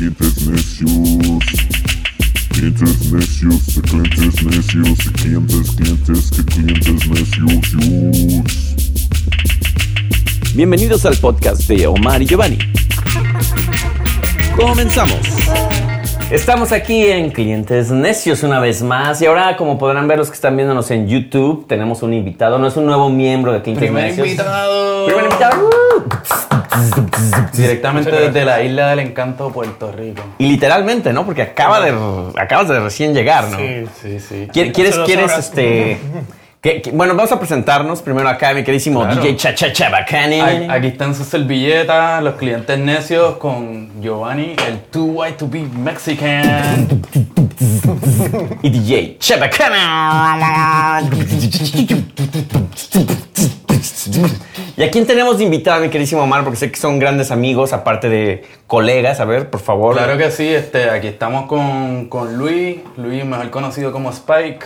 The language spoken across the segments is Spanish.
clientes necios. Clientes necios, de clientes necios, de clientes, clientes, que clientes necios. Bienvenidos al podcast de Omar y Giovanni. Comenzamos. Estamos aquí en Clientes Necios una vez más y ahora como podrán ver los que están viéndonos en YouTube tenemos un invitado, no es un nuevo miembro de Clientes Primer Necios. invitado. Primer invitado. Directamente desde la isla del encanto, Puerto Rico. Y literalmente, ¿no? Porque acaba de acabas de recién llegar, ¿no? Sí, sí, sí. ¿Quiere- ¿Quieres, quieres, este... que- que- bueno, vamos a presentarnos primero acá, mi queridísimo Claro. DJ Cha Cha Bacani. Aquí aquí están sus servilletas, los clientes necios con Giovanni, el too white to be Mexican. y DJ Chabacana. ¿Y a quién tenemos de invitado, mi queridísimo Omar? Porque sé que son grandes amigos, aparte de colegas. A ver, por favor. Claro que sí, este, aquí estamos con, con Luis, Luis mejor conocido como Spike,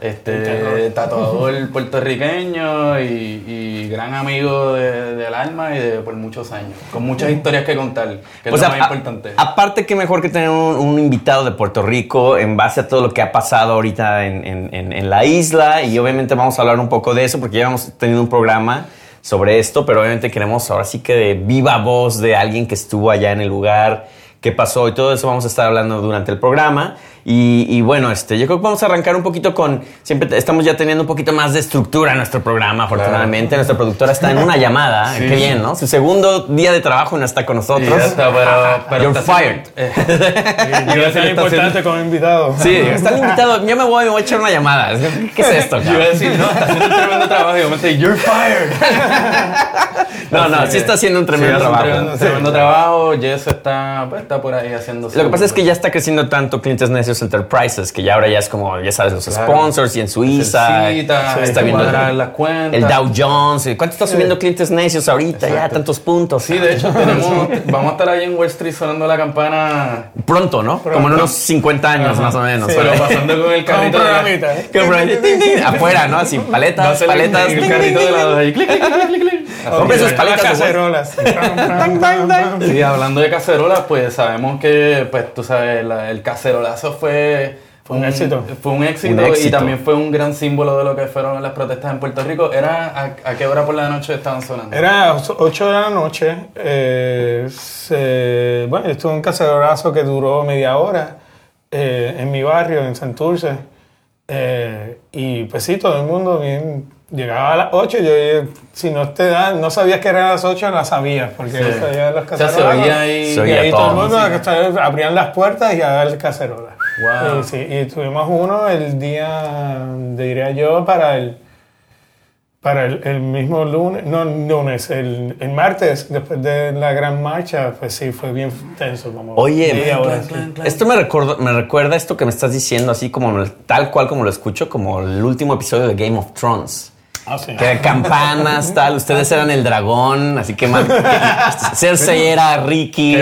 este tatuador puertorriqueño y, y gran amigo de- del alma y de por muchos años, con muchas historias que contar, que es O lo sea, más a- importante. aparte, qué mejor que tener un, un invitado de Puerto Rico en base a todo lo que ha pasado ahorita en, en- en- en la isla. Y obviamente vamos a hablar un poco de eso porque ya hemos tenido un programa sobre esto, pero obviamente queremos ahora sí que de viva voz de alguien que estuvo allá en el lugar, qué pasó y todo eso vamos a estar hablando durante el programa. Y, y bueno, este, yo creo que vamos a arrancar un poquito con. Siempre estamos ya teniendo un poquito más de estructura en nuestro programa, afortunadamente. Nuestra productora está en una llamada. Sí. Qué bien, ¿no? Su segundo día de trabajo no está con nosotros. ya está, pero, pero You're está fired. haciendo- Y Iba a es importante como invitado. Sí, está el invitado. Yo me voy, me voy a echar una llamada. ¿Qué es esto? Yo iba a decir, no, está haciendo un tremendo trabajo. Y yo me decía, you're fired. No, no, sí está haciendo un Sí, tremendo hace un trabajo. Tremendo, tremendo trabajo. Jess está, pues, está por ahí haciendo Lo que pasa es que ya está creciendo tanto Clientes Enterprises que ya ahora ya es como, ya sabes, los Claro. sponsors y en Suiza. Cita, está está viendo el Dow Jones. ¿Cuánto está subiendo Clientes Necios ahorita? Ya, tantos puntos. Sí, de hecho, tenemos, vamos a estar ahí en Wall Street sonando la campana. Pronto, ¿no? Como en unos 50 años más o menos. Sí. Pero pasando con el carrito de la. ¿eh? Afuera, ¿no? Así, paletas, paletas. el carrito de ting. Compre sus paletas cacerolas. Sí, hablando de cacerolas, pues sabemos que, pues tú sabes, la- el cacerolazo fue... Fue un éxito. Fue un éxito, Un éxito. y también fue un gran símbolo de lo que fueron las protestas en Puerto Rico. ¿Era a, a qué hora por la noche estaban sonando? Era 8 de la noche. eh, se- bueno, yo estuve en un cacerolazo que duró media hora eh, en mi barrio, en Santurce. Eh, y pues sí, todo el mundo bien. Llegaba a las 8, yo eh, si no te dan, no sabías que eran las 8, las sabías, porque Sí. se oían los O sea, se oía. Se Y oía ahí todo. todo el mundo Sí. abrían las puertas y a dar cacerola. Wow. Y, sí, y tuvimos uno el día, diría yo, para el para el, el mismo lunes, no lunes, el, el martes, después de la gran marcha, pues sí, fue bien tenso. Como Oye, sí. clan, clan. Esto me, recuerdo, me recuerda esto que me estás diciendo, así como tal cual como lo escucho, como el último episodio de Game of Thrones. Ah, sí. Que campanas, tal, ustedes eran el dragón, así que man- Cersei era Ricky.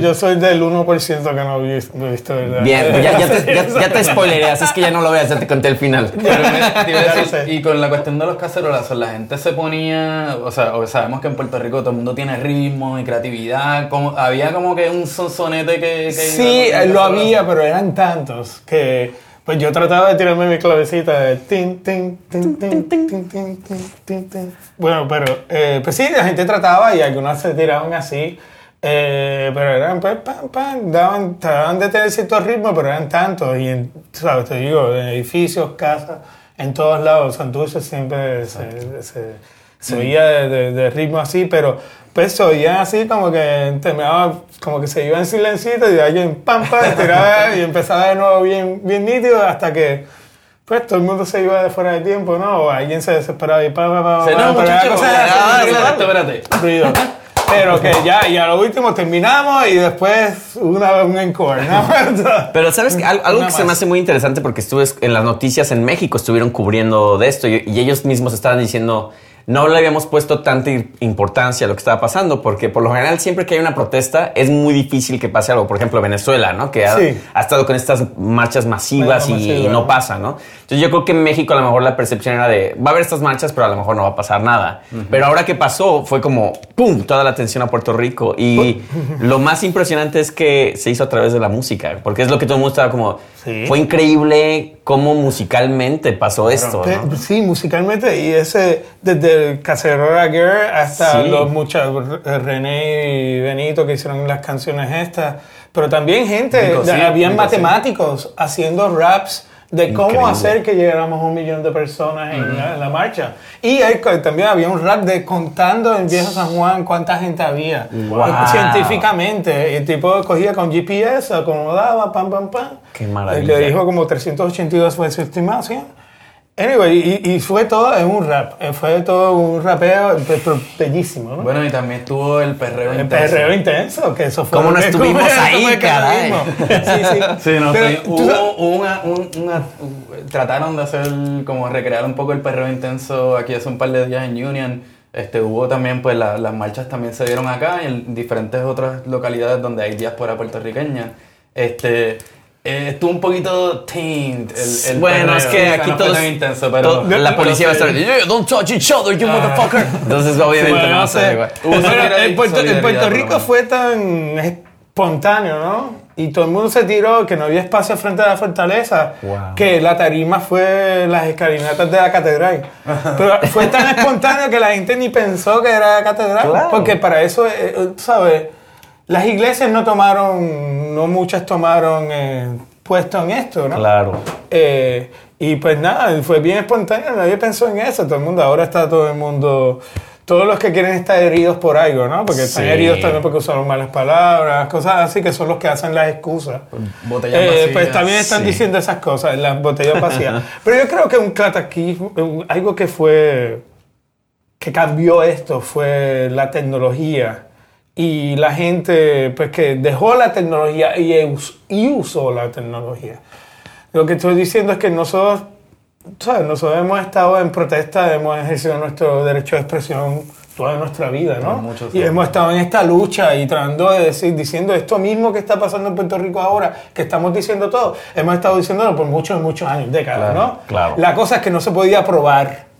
Yo, soy, del 1% que no he visto, no he visto ¿verdad? Bien, pues ya, ya te, ya, ya te spoileré, así es que ya no lo veas, ya te conté el final. Pero me- decir, y con la cuestión de los cacerolazos, la gente se ponía, o sea, sabemos que en Puerto Rico todo el mundo tiene ritmo y creatividad, como, había como que un sonsonete que... que Sí, lo había, pero eran tantos que pues yo trataba de tirarme mi clavecita de tin, tin, tin, tin, tin, tin, tin, tin. Bueno, pero eh, pues sí, la gente trataba y algunas se tiraban así, eh, pero eran pues pam, pam, daban, trataban de tener cierto ritmo, pero eran tantos y en, sabes, te digo, en edificios, casas, en todos lados, Santurce siempre se, se, se de, de- de ritmo así, pero pues se oía así como que terminaba, como que se iba en silencio y alguien pam, pam, tiraba y empezaba de nuevo bien, bien nítido hasta que pues todo el mundo se iba de fuera de tiempo, ¿no? O alguien se desesperaba y pam, pam, pam, Sí, pam, no, sí, espérate, espérate. Pero que ya, y a lo último terminamos y después una, un encore, ¿no? Pero sabes que Al- algo que se me más. hace muy interesante porque estuve en las noticias en México, estuvieron cubriendo de esto y, y ellos mismos estaban diciendo no le habíamos puesto tanta importancia a lo que estaba pasando, porque por lo general siempre que hay una protesta es muy difícil que pase algo. Por ejemplo, Venezuela, ¿no? Que ha, Sí. ha estado con estas marchas masivas y, Masiva, y no pasa, ¿no? Entonces yo creo que en México a lo mejor la percepción era de, va a haber estas marchas, pero a lo mejor no va a pasar nada. Pero ahora que pasó, fue como, ¡pum!, toda la atención a Puerto Rico. Y lo más impresionante es que se hizo a través de la música, porque es lo que todo el mundo estaba como, Sí. fue increíble cómo musicalmente pasó esto, Pe- ¿no? Sí, musicalmente. Y ese, desde el Cacerora Girl hasta Sí. los muchachos, René y Benito que hicieron las canciones estas. Pero también gente, Nico, sí, habían Nico, sí. matemáticos haciendo raps de cómo Increíble. hacer que llegáramos a un millón de personas en, la, en la marcha. Y hay también había un rap de contando en Viejo San Juan cuánta gente había. Wow. Científicamente. El tipo cogía con GPS, acomodaba, pam, pam, pam. Qué maravilla. Le dijo como 382 fue su estimación. Anyway, y, y fue todo en un rap. eh, Fue todo un rapeo pe- pe- bellísimo, ¿no? Bueno, y también estuvo el perreo el intenso. perreo intenso, que eso fue. ¿Cómo no estuvimos eso ahí, caray? Sí, sí. Sí, no, Pero, sí, hubo, una, un- una- trataron de hacer como recrear un poco el perreo intenso aquí hace un par de días en Union. Este, hubo también, pues la- las marchas también se dieron acá y en diferentes otras localidades donde hay diáspora puertorriqueña. Este, eh, estuvo un poquito tamed el, el Bueno, perreo. es que aquí no todos. intenso, pero, to- la policía va a estar. "Yeah, don't touch each other, you motherfucker. Entonces, obviamente, Bueno, no va a no sé. en Puerto, en Puerto Rico fue tan espontáneo, ¿no? Y todo el mundo se tiró, que no había espacio frente a la fortaleza, Wow. que la tarima fue las escalinatas de la catedral. Pero fue tan espontáneo que la gente ni pensó que era la catedral. Claro. Porque para eso, eh, eh, tú ¿sabes? Las iglesias no tomaron, no muchas tomaron eh, puesto en esto, ¿no? Claro. Eh, y pues nada, fue bien espontáneo, nadie pensó en eso, todo el mundo, ahora está todo el mundo, todos los que quieren estar heridos por algo, ¿no? Porque están Sí. heridos también porque usaron malas palabras, cosas así, que son los que hacen las excusas. Botellas Eh, vacías. pues también están sí. diciendo esas cosas, las botellas vacías. Pero yo creo que un cataquismo, algo que fue, que cambió esto fue la tecnología. Y la gente, pues que dejó la tecnología y, y usó la tecnología. Lo que estoy diciendo es que nosotros, ¿sabes? Nosotros hemos estado en protesta, hemos ejercido nuestro derecho de expresión toda nuestra vida, ¿no? Y hemos estado en esta lucha y tratando de decir, diciendo esto mismo que está pasando en Puerto Rico ahora, que estamos diciendo todo, hemos estado diciéndolo por muchos, muchos años, décadas, Claro, ¿no? claro. La cosa es que no se podía probar.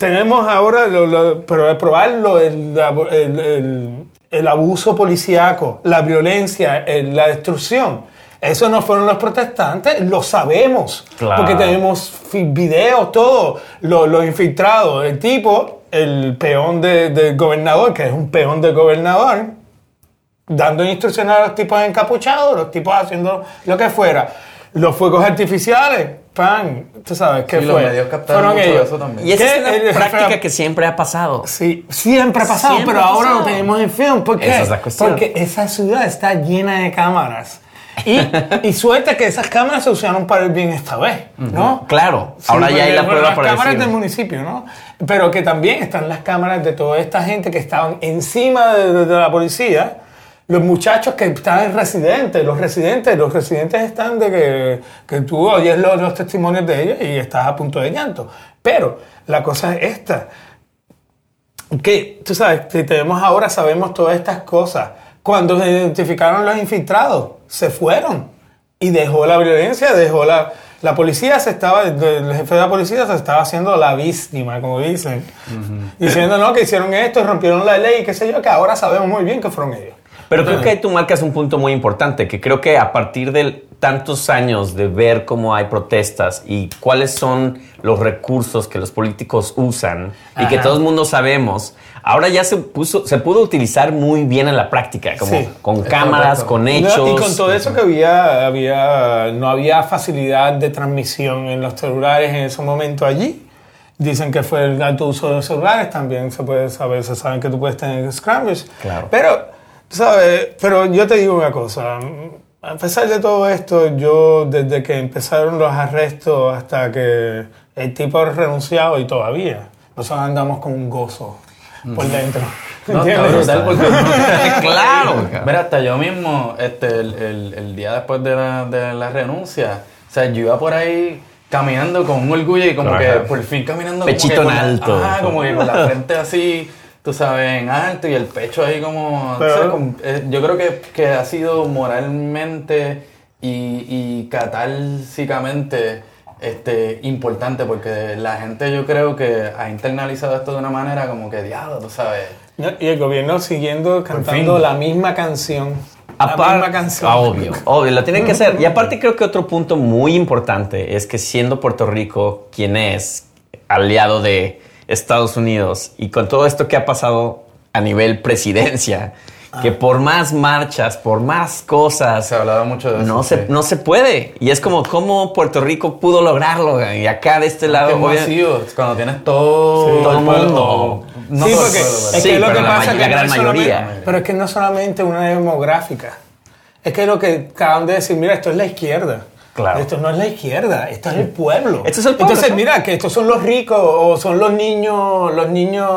Tenemos ahora, lo, lo- pero probarlo, el, el- el- el abuso policíaco, la violencia, la destrucción. Eso no fueron los protestantes, lo sabemos. Claro. Porque tenemos videos, todo, lo- los infiltrados. El tipo, el peón de- del gobernador, que es un peón del gobernador, dando instrucciones a los tipos encapuchados, los tipos haciendo lo que fuera. Los fuegos artificiales, pan, tú sabes, ¿qué Sí, los fue? medios captaron Fueron mucho ellos. eso también. Y esa ¿Qué? es una El- práctica que siempre ha pasado. Sí, siempre ha pasado, Siempre pero ha ahora lo pasado. tenemos en film. ¿Por qué? Esa es la cuestión. Porque esa ciudad está llena de cámaras. Y, y suerte que esas cámaras se usaron para el bien esta vez, ¿no? Claro. Sí, Ahora ya hay la prueba las para cámaras decirlo. del municipio, ¿no? Pero que también están las cámaras de toda esta gente que estaban encima de, de- de la policía. Los muchachos que están residentes, los residentes, los residentes están de que, que tú oyes los, los testimonios de ellos y estás a punto de llanto. Pero la cosa es esta, que tú sabes, si tenemos ahora, sabemos todas estas cosas. Cuando se identificaron los infiltrados, se fueron y dejó la violencia, dejó la... La policía se estaba, el jefe de la policía se estaba haciendo la víctima, como dicen. Diciendo, no, que hicieron esto, rompieron la ley, qué sé yo, que ahora sabemos muy bien que fueron ellos. Pero creo que ahí tú marcas un punto muy importante, que creo que a partir de tantos años de ver cómo hay protestas y cuáles son los recursos que los políticos usan y que Ajá. todo el mundo sabemos, ahora ya se puso, se pudo utilizar muy bien en la práctica, como Sí, con cámaras, correcto. con hechos. y con todo eso que había, había, no había facilidad de transmisión en los celulares en ese momento allí. Dicen que fue el alto uso de los celulares, también se puede saber, se saben que tú puedes tener scrambles. Claro. Pero, ¿sabes? Pero yo te digo una cosa, a pesar de todo esto, yo desde que empezaron los arrestos hasta que el tipo ha renunciado y todavía, nosotros andamos con un gozo por dentro. No, brutal porque claro. Mira, hasta yo mismo, este, el, el- el día después de la, de la renuncia, o sea, yo iba por ahí caminando con un orgullo y como Ajá. que por fin caminando como Pechito que en alto. ajá, como que con la frente así, tú sabes, en alto y el pecho ahí como... Pero- eh, yo creo que, que ha sido moralmente y, y catálsicamente este, importante porque la gente yo creo que ha internalizado esto de una manera como que diablo, tú sabes. Y el gobierno siguiendo cantando la misma canción. La Apar- misma canción. Ah, Obvio, obvio, lo tienen que hacer. Y aparte creo que otro punto muy importante es que siendo Puerto Rico quien es aliado de Estados Unidos y con todo esto que ha pasado a nivel presidencia, que por más marchas, por más cosas, Se ha hablado mucho de eso. no, se, sí. no se puede. Y es como cómo Puerto Rico pudo lograrlo. Y acá de este Que lado, es masivo, cuando tienes todo, Sí, todo el pueblo- mundo. No sí, porque es Sí, que lo pero que la pasa es que la no gran solamente- mayoría. pero es que no solamente una demográfica. Es que lo que acaban de decir, mira, esto es la izquierda. Claro. Esto no es la izquierda, esto es el pueblo. Esto es el pueblo, Entonces, mira, que estos son los ricos o son los niños, los niños,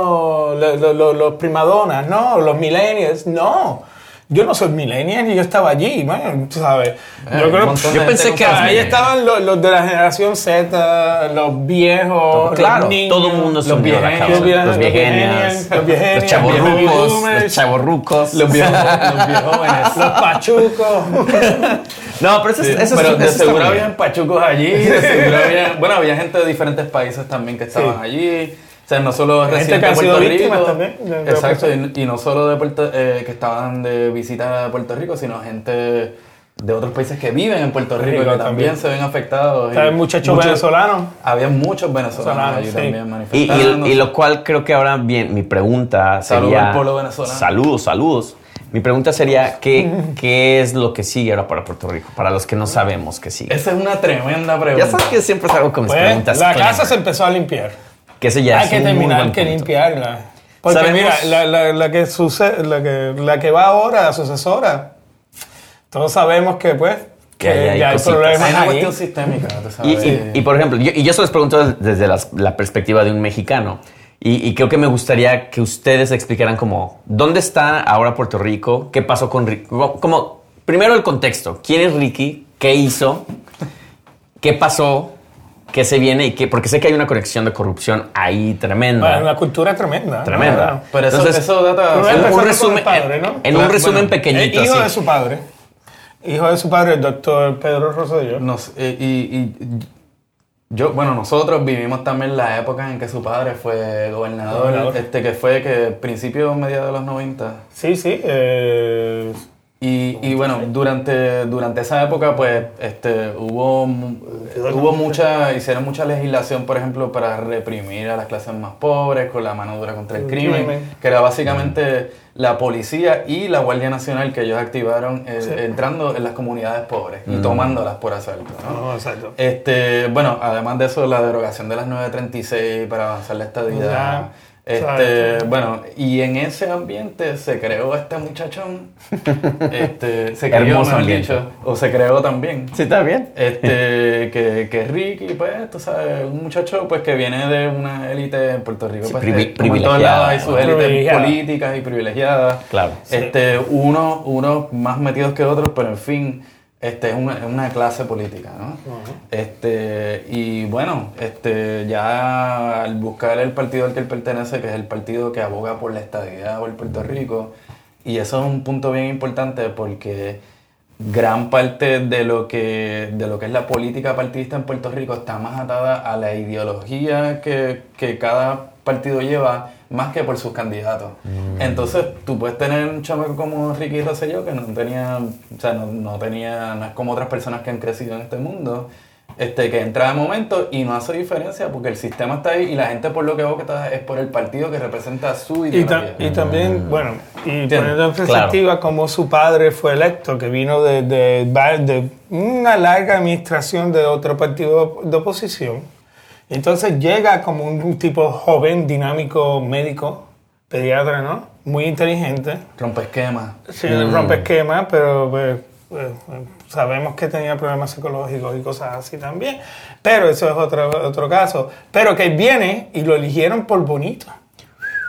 lo- lo- lo- los primadonas, no, los millennials, no. Yo no soy millennial y yo estaba allí, man, tú sabes. Eh, yo creo yo pensé que ahí estaban los, los de la generación Z, los viejos, Claro, los niños, todo el mundo se los viejenios, causa. los Los viejenios, viejenias, los viejenios, los chavorrucos, los chavorrucos. Los viejos, los viejos los pachucos. No, pero eso, Sí, es- eso, pero de eso seguro habían pachucos allí, de seguro había, bueno, había gente de diferentes países también que estaban allí. O sea, no solo Gente residentes que han de sido Puerto víctimas Rico. también, de- de Exacto, y, y no solo de Puerto, eh, que estaban de visita a Puerto Rico, sino gente de otros países que viven en Puerto Rico y Rico que también. también se ven afectados. y ¿Sabes? Muchachos muchos- venezolanos. Había muchos venezolanos allí sí. también Y, manifestando. y- y lo cual creo que ahora bien, mi pregunta Saludos sería... al pueblo venezolano. Saludos, saludos. Mi pregunta sería, ¿qué, ¿qué es lo que sigue ahora para Puerto Rico? Para los que no sabemos qué sigue. Esa es una tremenda Ya pregunta. sabes que siempre salgo con mis Pues, preguntas. la clever. casa se empezó a limpiar. Que eso ya Hay es que un terminar que punto. limpiarla. Porque Sabemos- mira, la, la- la que sucede, la que, la que va ahora, la sucesora, todos sabemos que pues Que hay ya hay problemas Hay una ahí. cuestión sistémica, tú Y, sabes. y- y, por ejemplo, yo, y yo se los pregunto desde las- la perspectiva de un mexicano. Y, y creo que me gustaría que ustedes explicaran como, ¿dónde está ahora Puerto Rico? ¿Qué pasó con Ricky? Como, primero el contexto. ¿Quién es Ricky? ¿Qué hizo? ¿Qué pasó? ¿Qué se viene? y qué, Porque sé que hay una conexión de corrupción ahí tremenda. Bueno, una cultura tremenda. tremenda. Bueno. Pero eso, Entonces, eso data... Pero en un resumen, padre, ¿no? en, en un resumen bueno, pequeñito. Hijo así. de su padre. Hijo de su padre, el doctor Pedro Rosselló. Nos- eh, y, y yo, bueno, nosotros vivimos también la época en que su padre fue gobernador, Gobernador. este que fue que principio mediados de los 90. Sí, sí. eh, Y, y bueno, durante, durante esa época, pues, este, hubo, hubo mucha, hicieron mucha legislación, por ejemplo, para reprimir a las clases más pobres con la mano dura contra el El crimen, crimen. que era básicamente la policía y la Guardia Nacional que ellos activaron eh, Sí. entrando en las comunidades pobres y tomándolas por asalto. ¿no? no, exacto. Este, bueno, además de eso, la derogación de las 936 para avanzar la estadía. Ya, Este, bueno, y en ese ambiente se creó este muchachón. Este, se creó, Hermoso ambiente. dicho, o se creó también. Sí, está bien. Este, que, que Ricky, pues, tú sabes, un muchacho pues que viene de una élite en Puerto Rico, Sí, pues, privi- que, como en todos privilegiada, hay sus élites políticas y privilegiadas. Claro. Este, unos uno más metidos que otros, pero en fin, este es una, es una clase política, ¿no? Este, y bueno, este, ya al buscar el partido al que él pertenece, que es el partido que aboga por la estadidad por Puerto Rico, y eso es un punto bien importante porque gran parte de lo que de lo que es la política partidista en Puerto Rico está más atada a la ideología que, que cada partido lleva más que por sus candidatos. Entonces, tú puedes tener un chamaco como Ricky Rosselló que no tenía, o sea, no, no tenía, no es como otras personas que han crecido en este mundo, este, que entra de momento y no hace diferencia porque el sistema está ahí y la gente por lo que vota es por el partido que representa su Y, ta- ideología. y también, bueno, y poniendo en Claro. perspectiva cómo su padre fue electo, que vino de, de, de una larga administración de otro partido de oposición. Entonces llega como un, un tipo joven, dinámico, médico, pediatra, ¿no? Muy inteligente. Rompe esquemas. Sí, rompe esquemas, pero pues, pues, sabemos que tenía problemas psicológicos y cosas así también. Pero eso es otro, otro caso. Pero que viene y lo eligieron por bonito.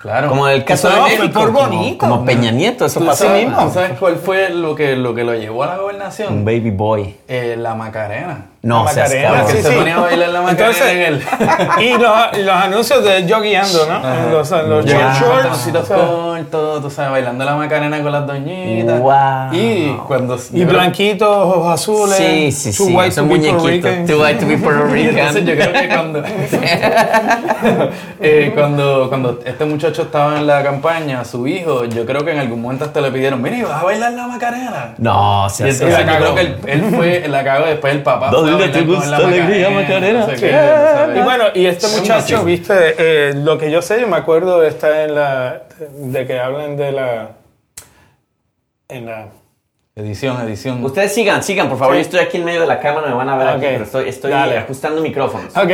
Claro. Como el caso de México, por como- bonito. como, Peña Nieto, eso ¿Tú pasó. sabes, mismo. sabes cuál fue lo que, lo que lo llevó a la Un gobernación? baby boy. Eh, la Macarena. No la seas Macarena, sí, se sí. ponía a bailar la Macarena en el... y, los, y los anuncios de yo guiando, ¿no? En los, los con shorts. pantaloncitos o sea, cortos, tú sabes, bailando la Macarena con las doñitas. Wow. Y cuando... y blanquitos, ojos azules. Sí, sí, too sí. white Es un to be Puerto. Rican. Too white to be Puerto Y entonces Rican. yo creo que cuando, eh, cuando, cuando este muchacho estaba en la campaña, su hijo, yo creo que en algún momento hasta le pidieron, mira, ¿y vas a bailar la Macarena? No, Y seas entonces yo cagó. creo que él, él fue, la cagó después el papá. A ¿Dónde te gusta alegría, Macarena? no sé qué. Y bueno, y este muchacho, viste, eh, lo que yo sé, yo me acuerdo de estar en la. de que hablan de la. en la. Edición, edición. Ustedes sigan, sigan, por favor. Sí. Yo estoy aquí en medio de la cámara, me van a ver aquí, Ok. pero estoy, estoy ajustando micrófonos. Ok,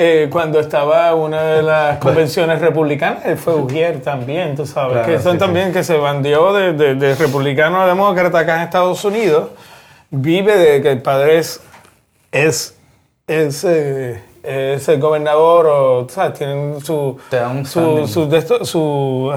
eh, cuando estaba una de las convenciones republicanas, él fue Ujier también, tú sabes, Claro, que son sí, también que se bandió de, de, de republicano a demócrata acá en Estados Unidos, vive de que el padre es, es, es, eh, es el gobernador o, sabes, tienen su, su, su, su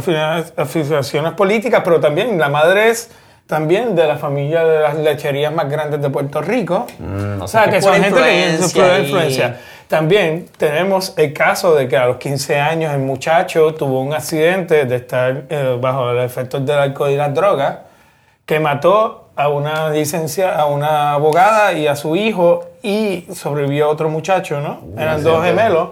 afiliaciones políticas, pero también la madre es también de la familia de las lecherías más grandes de Puerto Rico. Mm, o sea, que que son gente que es y- influencia. También tenemos el caso de que a los 15 años el muchacho tuvo un accidente de estar eh, bajo los efectos del alcohol y las drogas que mató a una licencia, a una abogada y a su hijo y sobrevivió otro muchacho, ¿no? Eran dos gemelos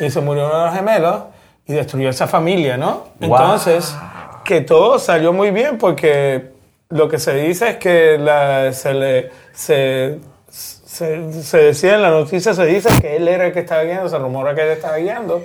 y se murió uno de los gemelos y destruyó esa familia, ¿no? Wow. Entonces, que todo salió muy bien porque lo que se dice es que la- se le... Se, se, se decía en la noticia, se dice que él era el que estaba guiando, se rumora que él estaba guiando,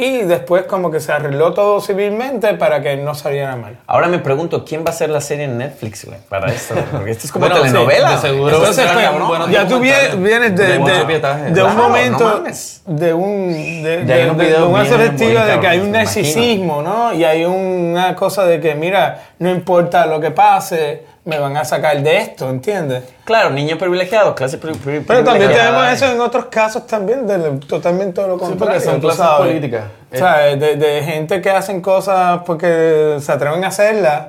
y después como que se arregló todo civilmente para que no saliera mal. Ahora me pregunto, ¿quién va a hacer la serie en Netflix, güey? Para esto. Porque esto es como Bueno, sí, telenovela. de güey. seguro. Entonces, pues, ya tú vienes, de, De de- de un momento, no de un de, de- unos de- una perspectiva de que hay un narcisismo, ¿no? Y hay una cosa de que, mira, no importa lo que pase, me van a sacar de esto, ¿entiendes? Claro, niño privilegiado, clase pri- pri- Pero también tenemos eso en otros casos también, de totalmente lo Sí, contrario. porque son clases políticas. O sea, de, de gente que hacen cosas porque se atreven a hacerlas,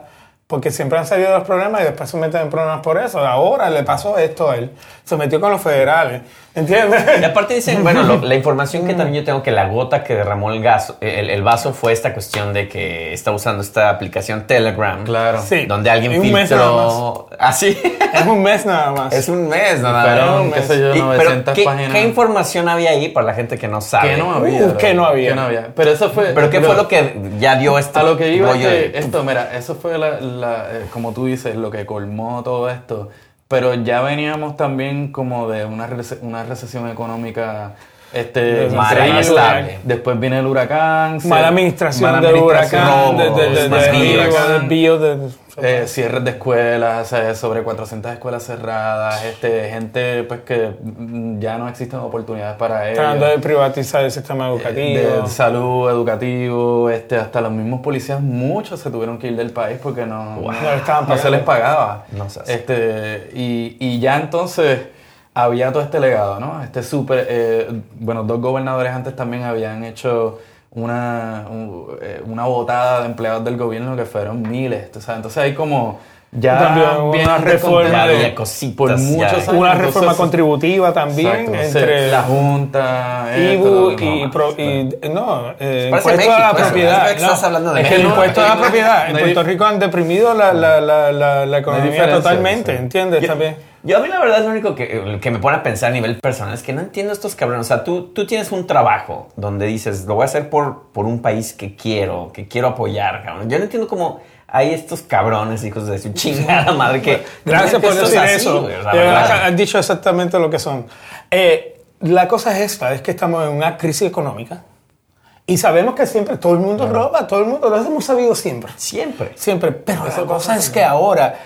porque siempre han salido de los problemas y después se meten en problemas por eso. Ahora le pasó esto a él. Se metió con los federales. ¿Entiendes? Y aparte dicen, bueno, lo- la información que también yo tengo que la gota que derramó el, gas, el, el vaso fue esta cuestión de que está usando esta aplicación Telegram. Claro. Sí. Donde alguien un mes nada filtró. Así. Es un mes nada más. es un mes, nada más. qué sé yo, Y- 900 pero, ¿qué, páginas. ¿qué información había ahí para la gente que no sabe? Que no había. Uh, que no había. Que no había. Pero eso fue. ¿Pero qué fue lo que ya dio este A lo que iba es que de- esto, mira, eso fue la, la, eh, como tú dices, lo que colmó todo esto. Pero ya veníamos también como de una, rece- una recesión económica este, inestable. Después viene el huracán. Mala administración mala del administración, huracán, de, de, de, más de- vías. del bio, de- eh, cierres de escuelas, eh, sobre 400 escuelas cerradas, este, gente pues que ya no existen oportunidades para ellos. tratando de privatizar el sistema educativo. de salud, educativo, este, hasta los mismos policías, muchos se tuvieron que ir del país porque no, No le estaban no se les pagaba. No sé. este, y, y ya entonces había todo este legado, ¿no? Este súper, eh, bueno, dos gobernadores antes también habían hecho una, un- eh, una botada de empleados del gobierno que fueron miles, tú sabes. Entonces hay como ya También una reforma de- por cositas, muchos ya. años. Una Entonces, reforma contributiva también exacto, entre la Junta, IBU esto, y, no, pro- y- no, eh, impuesto a México, la eso, propiedad. estás hablando de es que el impuesto a la propiedad. En Puerto Rico han deprimido la, la, la, la, la economía totalmente, sí. ¿entiendes? Yo- También. Yo a mí la verdad lo único que, que me pone a pensar a nivel personal es que no entiendo estos cabrones. O sea, tú, tú tienes un trabajo donde dices, lo voy a hacer por, por un país que quiero, que quiero apoyar, cabrón. Yo no entiendo cómo hay estos cabrones, hijos de su chingada madre, que... Gracias por decir así, eso. güey, la verdad has dicho exactamente lo que son. Eh, la cosa es esta, es que estamos en una crisis económica y sabemos que siempre todo el mundo roba, todo el mundo, lo hemos sabido siempre. Siempre. Siempre, pero la cosa es que ahora,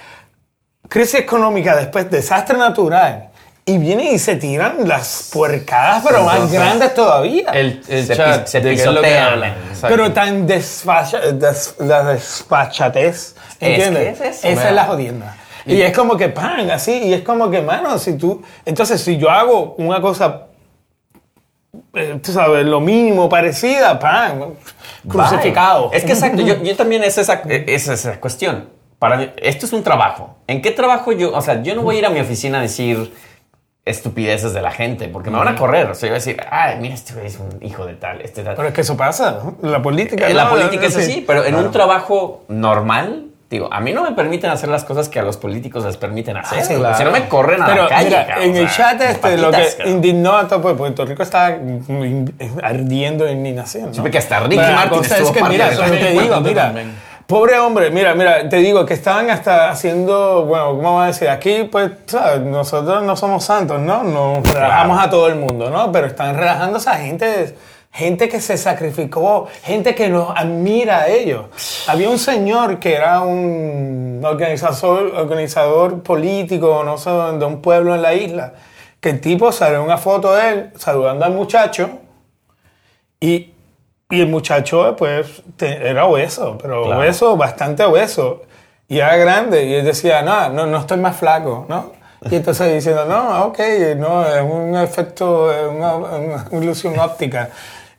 crisis económica, después desastre natural, y vienen y se tiran las puercadas, pero más Entonces, grandes todavía. El, el Se chat se de es que pisotean. hablan. Pero tan desfacha, des- la despachatez, ¿entiendes? que es eso, Esa es la jodienda. Y, es como que pan, así, y es como que, mano, si tú. Entonces, si yo hago una cosa, eh, tú sabes, lo mínimo parecida, pan, crucificado. Es que exacto, yo, yo también es esa, es esa cuestión. Para mí, esto es un trabajo. ¿En qué trabajo yo? O sea, yo no voy a ir a mi oficina a decir, estupideces de la gente, porque me van a correr. O sea, yo voy a decir, ay, mira, este güey es un hijo de tal, este tal. Pero es que eso pasa. ¿no? La política. En la no, política es sí. así, pero en un trabajo normal, digo, a mí no me permiten hacer las cosas que a los políticos les permiten hacer. sí, claro. Si no me corren a Pero la calle. mira, cabrón, en o el chat este, lo que cabrón. indignó a todo pues, Puerto Rico está ardiendo de indignación. ¿no? Sí, porque hasta Ricky Martin estuvo es que, mira, pero te digo, mira, también. Pobre hombre, mira, mira, te digo que estaban hasta haciendo, bueno, ¿cómo vamos a decir? Aquí, pues, ¿sabes? nosotros no somos santos, ¿no? Nos relajamos a todo el mundo, ¿no? Pero están relajándose a gente, gente que se sacrificó, gente que nos admira a ellos. Había un señor que era un organizador, organizador político, no sé, de un pueblo en la isla, que el tipo salió una foto de él saludando al muchacho y, y el muchacho, pues, te- era obeso, pero Claro. obeso, bastante obeso. Y era grande. Y él decía, no, no, no estoy más flaco, ¿no? Y entonces diciendo, no, ok, no, es un efecto, es una, una ilusión óptica.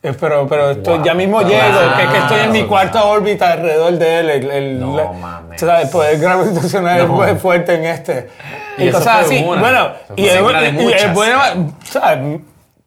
Eh, Pero, pero estoy- ya mismo Wow. llego, que, es que estoy en mi cuarta órbita alrededor de él. El, el- No la- mames. sea, el poder gravitacional es No. muy fuerte en este. Y Y, fue así. una. Bueno, y es, y es bueno, o sea,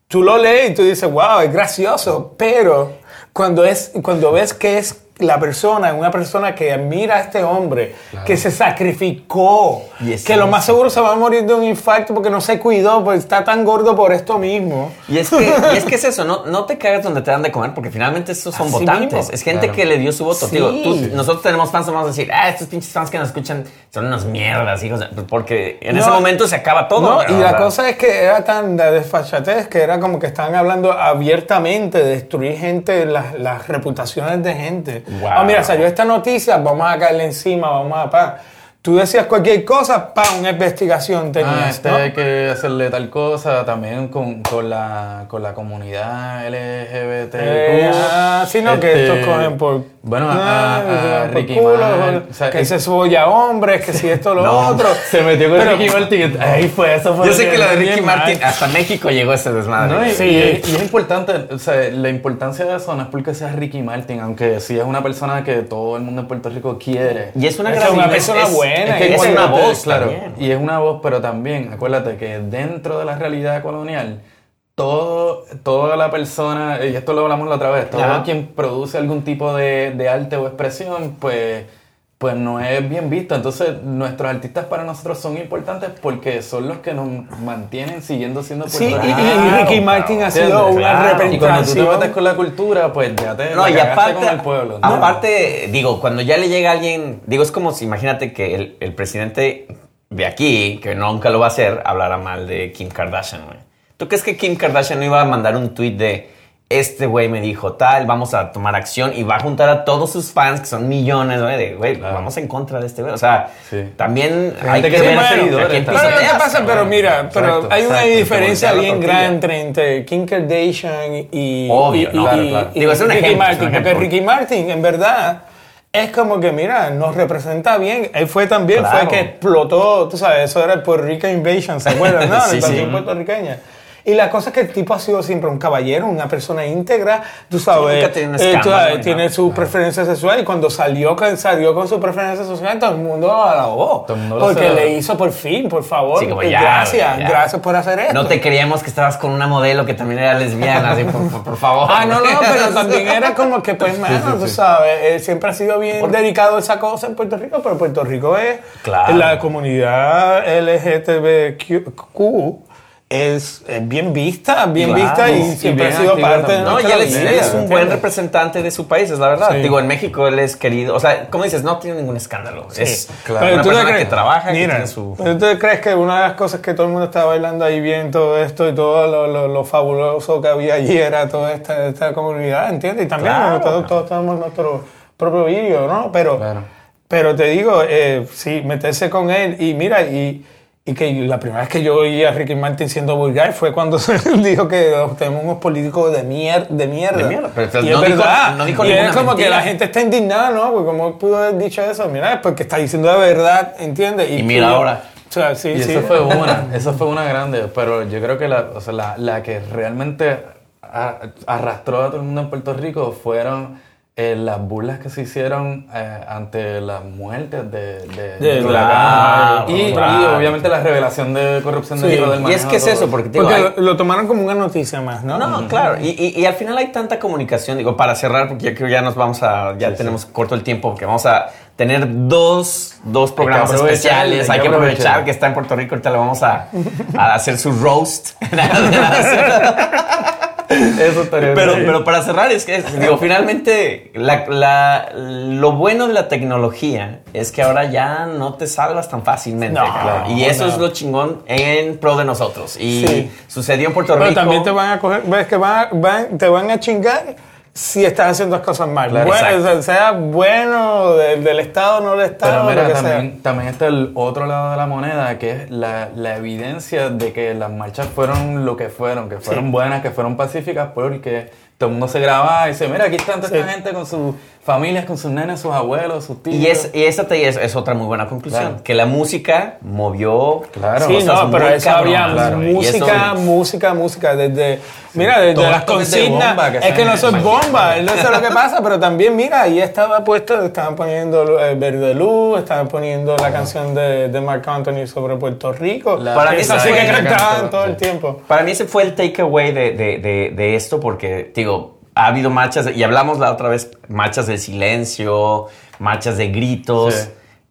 tú lo lees y tú dices, wow, es gracioso, pero cuando, es, cuando ves que es la persona, una persona que admira a este hombre, que se sacrificó, Y es que lo eso. más seguro se va a morir de un infarto porque no se cuidó, porque está tan gordo por esto mismo. Y es, que, y es que es eso, no, no te cagas donde te dan de comer, porque finalmente estos son Así votantes. mismo. Es gente Claro. que le dio su voto. Sí. Digo, tú- nosotros tenemos fans, vamos a decir, ah, estos pinches fans que nos escuchan son unas mierdas, hijos. de-". Porque en No. ese momento se acaba todo. No, pero, y la sea, cosa es que era tan de desfachatez que era como que estaban hablando abiertamente de destruir gente, las, las reputaciones de gente. Wow. Ah, mira, salió esta noticia, vamos a caerle encima, vamos a pa. Tú decías cualquier cosa, pa, una investigación Ah, tenías, este ¿no? hay que hacerle tal cosa también con, con, la, con la comunidad LGBT. Eh, ah, sí, no, que estos cogen por. Este, Bueno, a, ah, a- a por Ricky culo, Martin, o sea, que es- se soya hombres, que si esto lo No, otro. se metió con Pero- Ricky Martin. Ahí fue, eso fue. Yo sé que lo de Ricky Martin, mal. hasta México llegó ese desmadre. No, y, Sí. y es, y es importante, o sea, la importancia de eso no es porque sea Ricky Martin, aunque sí es una persona que todo el mundo en Puerto Rico quiere. Y es una Es gran una persona es- buena, Es, que es una voz, claro. también. Y es una voz, pero también, acuérdate que dentro de la realidad colonial, todo, toda la persona, y esto lo hablamos la otra vez, todo Ajá. quien produce algún tipo de, de arte o expresión, pues, pues no es bien visto. Entonces, nuestros artistas para nosotros son importantes porque son los que nos mantienen siguiendo siendo Sí, y, Puerto y- Ricky Claro, Martin ha sido una Claro. Y cuando tú te representación. metes con la cultura, pues ya te No, y aparte, con el pueblo. ¿no? aparte, digo, cuando ya le llega alguien, digo, es como si imagínate que el, el presidente de aquí, que nunca lo va a hacer, hablara mal de Kim Kardashian, güey. ¿Tú crees que Kim Kardashian no iba a mandar un tweet de este güey me dijo tal, vamos a tomar acción y va a juntar a todos sus fans, que son millones, güey, de güey, Claro. vamos en contra de este güey? O sea, Sí. también Gente hay que que ver a quién también. Pero, ¿qué pisoteas, pasa? Pero mira, pero Exacto, hay una exacto, diferencia bien grande entre, Kim Kardashian y, Obvio, y- no, y- claro, claro. y Digo, es un Ricky ejemplo, es Martin. un Porque. Ricky Martin, en verdad, es como que, mira, nos representa bien. Él fue también, Claro. fue que explotó, tú sabes, eso era el Puerto Rico Invasion, ¿se acuerdan? No, Sí, la sí. invasión puertorriqueña. Y la cosa es que el tipo ha sido siempre un caballero, una persona íntegra, tú sabes, nunca tiene eh, tú sabes, tiene su preferencia sexual y cuando salió, salió con su preferencia sexual, todo el mundo lo alabó. Porque le hizo por fin, por favor. Sí, eh, ya, gracias, ya. gracias por hacer esto. No te creíamos que estabas con una modelo que también era lesbiana, así, por, por- por favor. Ah, no, no, pero también era como que, pues, mano, tú sabes, él siempre ha sido bien dedicado a esa cosa en Puerto Rico, pero Puerto Rico es Claro. la comunidad LGTBQ es, es bien vista, bien Claro. vista y siempre ha sido parte de. No, y él es, él es un buen representante de su país, es la verdad. Sí. Digo, en México él es querido. O sea, como dices, no tiene ningún escándalo. Es claro. una tú persona crees- que trabaja, que Mira, tiene su... ¿tú te crees que una de las cosas que todo el mundo estaba bailando ahí bien, todo esto y todo lo, lo- lo fabuloso que había allí era toda esta, esta comunidad, ¿entiendes? Y también Claro. todos, todos tenemos nuestro propio vídeo, ¿no? Pero, Claro. pero te digo, eh, sí, meterse con él y mira, y, y que la primera vez que yo oí a Ricky Martin siendo vulgar fue cuando se dijo que tenemos unos políticos de, mier de mierda. De mierda, pero, y no es dijo- verdad. no dijo y es como que la gente está indignada, ¿no? Porque como pudo haber dicho eso, mira, es porque está diciendo la verdad, ¿entiendes? Y mira ahora. O sea, sí, Y sí. eso fue una, eso fue una grande, pero yo creo que la, o sea, la, la que realmente arrastró a todo el mundo en Puerto Rico fueron eh, las burlas que se hicieron eh, ante las muertes de, de, De- de- claro, y, obviamente la revelación de corrupción del Sí. hijo del Y es que es eso, porque digo, Porque hay- lo, tomaron como una noticia más, ¿no? No, claro. Y, y- y al final hay tanta comunicación, digo, para cerrar, porque ya creo que ya nos vamos a, ya tenemos corto el tiempo, porque vamos a tener dos, dos programas especiales. hay que aprovechar. que está en Puerto Rico, ahorita le vamos a, a hacer su roast. Eso estaría pero, bien. pero para cerrar, es que, digo, finalmente, la- la- lo bueno de la tecnología es que ahora ya no te salvas tan fácilmente. No, y eso no. es lo chingón en pro de nosotros. Y Sí. sucedió en Puerto Pero Rico. también te van a coger, ves que van, van- te van a chingar si estás haciendo las cosas mal. Claro, Bueno, sea, sea bueno del, del Estado o no del Estado, Pero mira, lo que sea. también, también está el otro lado de la moneda, que es la, la evidencia de que las marchas fueron lo que fueron, que fueron Sí. buenas, que fueron pacíficas, porque todo el mundo se grababa y dice, mira, aquí están toda esta Sí. gente con sus familias, con sus nenes, sus abuelos, sus tíos. Y, es, y esa te- es, es otra muy buena conclusión. Claro. Que la música movió. Claro. Sí, cosas no, pero muy eso. Y música, eso- música, música, desde, mira, desde Todos las de consignas, bomba que es que no el bomba, eso es lo que pasa, pero también, mira, ahí estaba puesto, estaban poniendo el Verde Luz, estaban poniendo la canción de, de Marc Anthony sobre Puerto Rico, La- Para mí eso sí que cantaban todo el tiempo. Para mí ese fue el takeaway de, de, de, de esto, porque, digo, ha habido marchas, y hablamos la otra vez, marchas del silencio, marchas de gritos. Sí.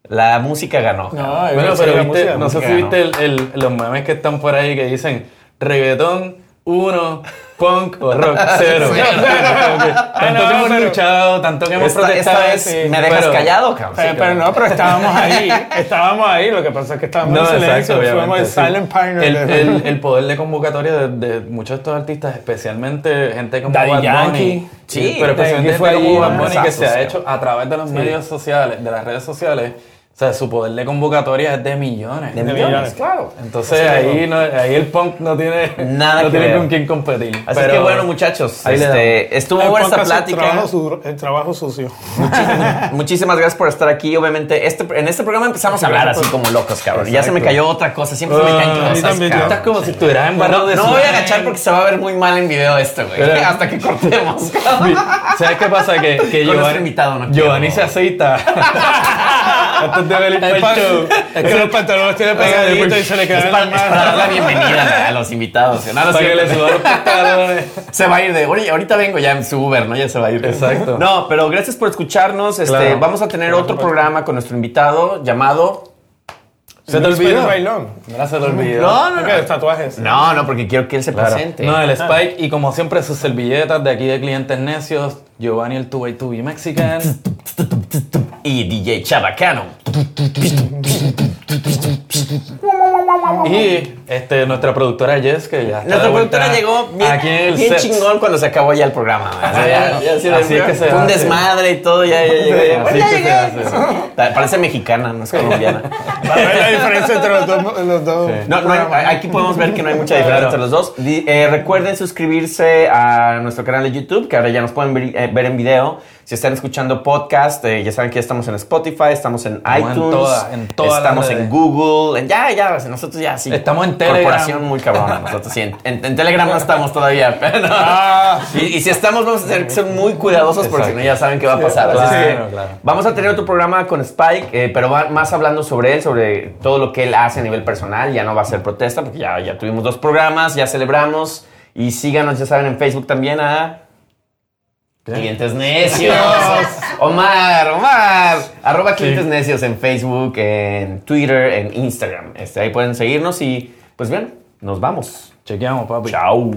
La música ganó. No. Bueno, eso pero viste, música, no sé si viste el- el- los memes que están por ahí que dicen reggaetón 1, punk o rock 0. Sí. tanto no, que hemos pero- luchado, tanto que hemos Esta, protestado. esta vez sí, me dejas pero- callado, cabrón. Pero, no, pero estábamos ahí, estábamos ahí, lo que pasa es que estábamos No, en silencio, fuimos el sí. silent partner. El, de- el- el poder de convocatoria de, de muchos de estos artistas, especialmente gente como Daddy Bad Yankee. Bunny. Sí, pero especialmente gente como Bad Bunny que se ha hecho a través de los medios sociales, de las redes sociales. O sea, su poder de convocatoria es de millones. De millones. millones, claro. Entonces ahí, no, ahí el punk no tiene Nada no que tiene ver. con quién competir. Así Pero que bueno, muchachos, este, estuvo buena esta el plática. trabajo su- el trabajo sucio. Muchísimas, muchísimas gracias por estar aquí. Obviamente, este, en este programa empezamos a hablar así como locos, cabrón. Y Ya se me Exacto. cayó otra cosa. Siempre se me caen Ah, mí cosas, también, cabrón. Estás como si estuvieras embarrado No, de no voy a agachar porque se va a ver muy mal en video esto, güey. Pero- Hasta que cortemos, cabrón. ¿Sabes qué pasa? Que, que Giovanni, invitado, no. Giovanni se aceita antes de Es el show. es que los pantalones tienen pegaditos y se le quedan para, para dar la bienvenida a los invitados. No, no, Para que sí, le suban los pantalones. Se va a ir de, "Oye, ahorita vengo ya en su Uber, ¿no? Ya se va a ir. Exacto. No, pero gracias por escucharnos. Este, Claro. Vamos a tener otro programa con nuestro invitado llamado... ¿Se te olvidó? Bailón. No se te olvidó. No, no, ¿Qué? Los tatuajes. No, no, porque quiero que él se Claro. presente. No, el Spike y como siempre sus servilletas de aquí de clientes necios, Giovanni el 2x2 Mexican. Y DJ Chabacano. y este, nuestra productora Jess, que ya está Nuestra de productora llegó bien, aquí en el bien set. chingón cuando se acabó ya el programa. Ya- ya así Así de- es que se fue un hace. desmadre y todo, ya, ya llegó. ya- Así ya que se llegué. hace. Parece mexicana, no es colombiana. Ver la diferencia entre los dos. Los dos No, no hay- aquí podemos ver que no hay mucha diferencia Claro. entre los dos. Di- eh, recuerden suscribirse a nuestro canal de YouTube, que ahora ya nos pueden ver, eh, ver en video. Si están escuchando podcast, eh, ya saben que ya estamos en Spotify, estamos en en iTunes, en todas las estamos en. Google, en- ya, ya, nosotros ya sí. Estamos en Telegram. Corporación muy cabrona, nosotros sí. En, en- en Telegram no estamos todavía, pero. Ah. y, y si estamos, vamos a tener que ser muy cuidadosos porque si no ya saben qué va a pasar. Así es que claro. Vamos a tener otro programa con Spike, eh, pero va más hablando sobre él, sobre todo lo que él hace a nivel personal. Ya no va a ser protesta, porque ya, ya tuvimos dos programas, ya celebramos. Y síganos, ya saben, en Facebook también a. Clientes Necios. Omar, Omar. Arroba Clientes Necios en Facebook, en Twitter, en Instagram. Este, ahí pueden seguirnos y, pues bien, nos vamos. Chequeamos, papi. Chao.